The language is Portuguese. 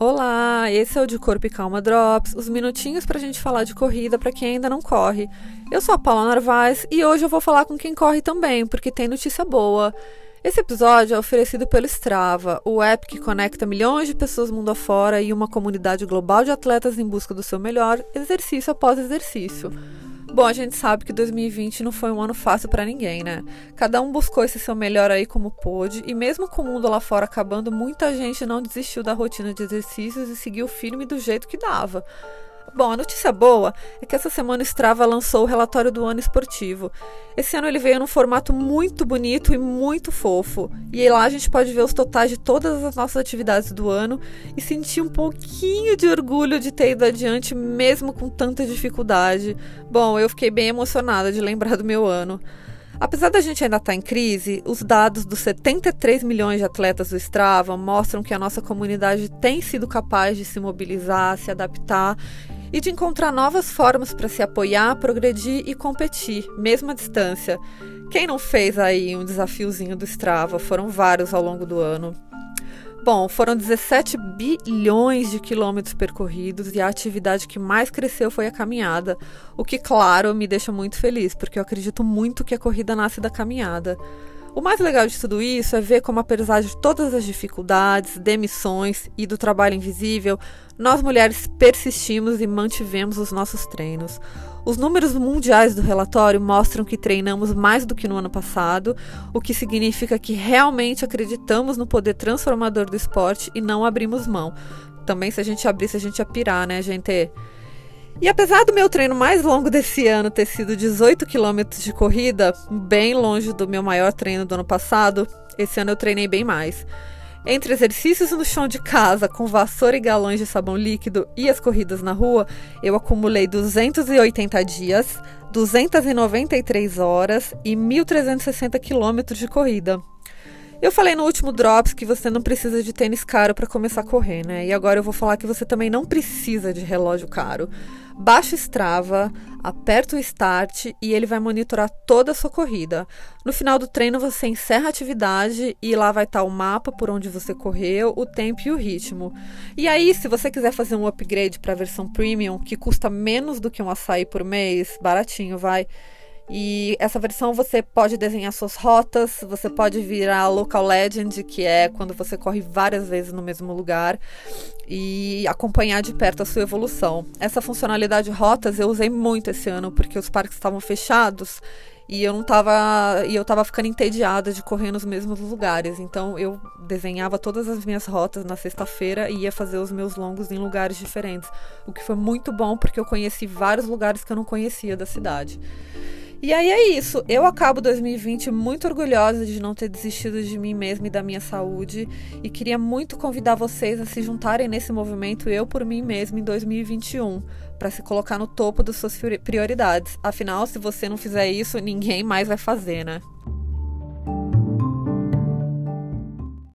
Olá, esse é o De Corpo e Calma Drops, os minutinhos pra gente falar de corrida para quem ainda não corre. Eu sou a Paula Narvaez e hoje eu vou falar com quem corre também, porque tem notícia boa. Esse episódio é oferecido pelo Strava, o app que conecta milhões de pessoas mundo afora e uma comunidade global de atletas em busca do seu melhor, exercício após exercício. Bom, a gente sabe que 2020 não foi um ano fácil para ninguém, né? Cada um buscou esse seu melhor aí como pôde, e mesmo com o mundo lá fora acabando, muita gente não desistiu da rotina de exercícios e seguiu firme do jeito que dava. Bom, a notícia boa é que essa semana o Strava lançou o relatório do ano esportivo. Esse ano ele veio num formato muito bonito e muito fofo. E lá a gente pode ver os totais de todas as nossas atividades do ano e sentir um pouquinho de orgulho de ter ido adiante mesmo com tanta dificuldade. Bom, eu fiquei bem emocionada de lembrar do meu ano. Apesar da gente ainda estar tá em crise, os dados dos 73 milhões de atletas do Strava mostram que a nossa comunidade tem sido capaz de se mobilizar, se adaptar e de encontrar novas formas para se apoiar, progredir e competir, mesmo à distância. Quem não fez aí um desafiozinho do Strava? Foram vários ao longo do ano. Bom, foram 17 bilhões de quilômetros percorridos e a atividade que mais cresceu foi a caminhada, o que, claro, me deixa muito feliz, porque eu acredito muito que a corrida nasce da caminhada. O mais legal de tudo isso é ver como, apesar de todas as dificuldades, demissões e do trabalho invisível, nós mulheres persistimos e mantivemos os nossos treinos. Os números mundiais do relatório mostram que treinamos mais do que no ano passado, o que significa que realmente acreditamos no poder transformador do esporte e não abrimos mão. Também, se a gente abrisse, a gente ia pirar, né, gente? E apesar do meu treino mais longo desse ano ter sido 18 quilômetros de corrida, bem longe do meu maior treino do ano passado, esse ano eu treinei bem mais. Entre exercícios no chão de casa, com vassoura e galões de sabão líquido e as corridas na rua, eu acumulei 280 dias, 293 horas e 1.360 quilômetros de corrida. Eu falei no último Drops que você não precisa de tênis caro para começar a correr, né? E agora eu vou falar que você também não precisa de relógio caro. Baixa o Strava, aperta o Start e ele vai monitorar toda a sua corrida. No final do treino você encerra a atividade e lá vai estar o mapa por onde você correu, o tempo e o ritmo. E aí, se você quiser fazer um upgrade para a versão Premium, que custa menos do que um açaí por mês, baratinho, vai e essa versão você pode desenhar suas rotas, você pode virar local legend, que é quando você corre várias vezes no mesmo lugar e acompanhar de perto a sua evolução. Essa funcionalidade rotas eu usei muito esse ano porque os parques estavam fechados e eu não tava e eu tava ficando entediada de correr nos mesmos lugares. Então eu desenhava todas as minhas rotas na sexta-feira e ia fazer os meus longos em lugares diferentes, o que foi muito bom porque eu conheci vários lugares que eu não conhecia da cidade. E aí é isso. Eu acabo 2020 muito orgulhosa de não ter desistido de mim mesma e da minha saúde. E queria muito convidar vocês a se juntarem nesse movimento Eu por Mim Mesma em 2021, para se colocar no topo das suas prioridades. Afinal, se você não fizer isso, ninguém mais vai fazer, né?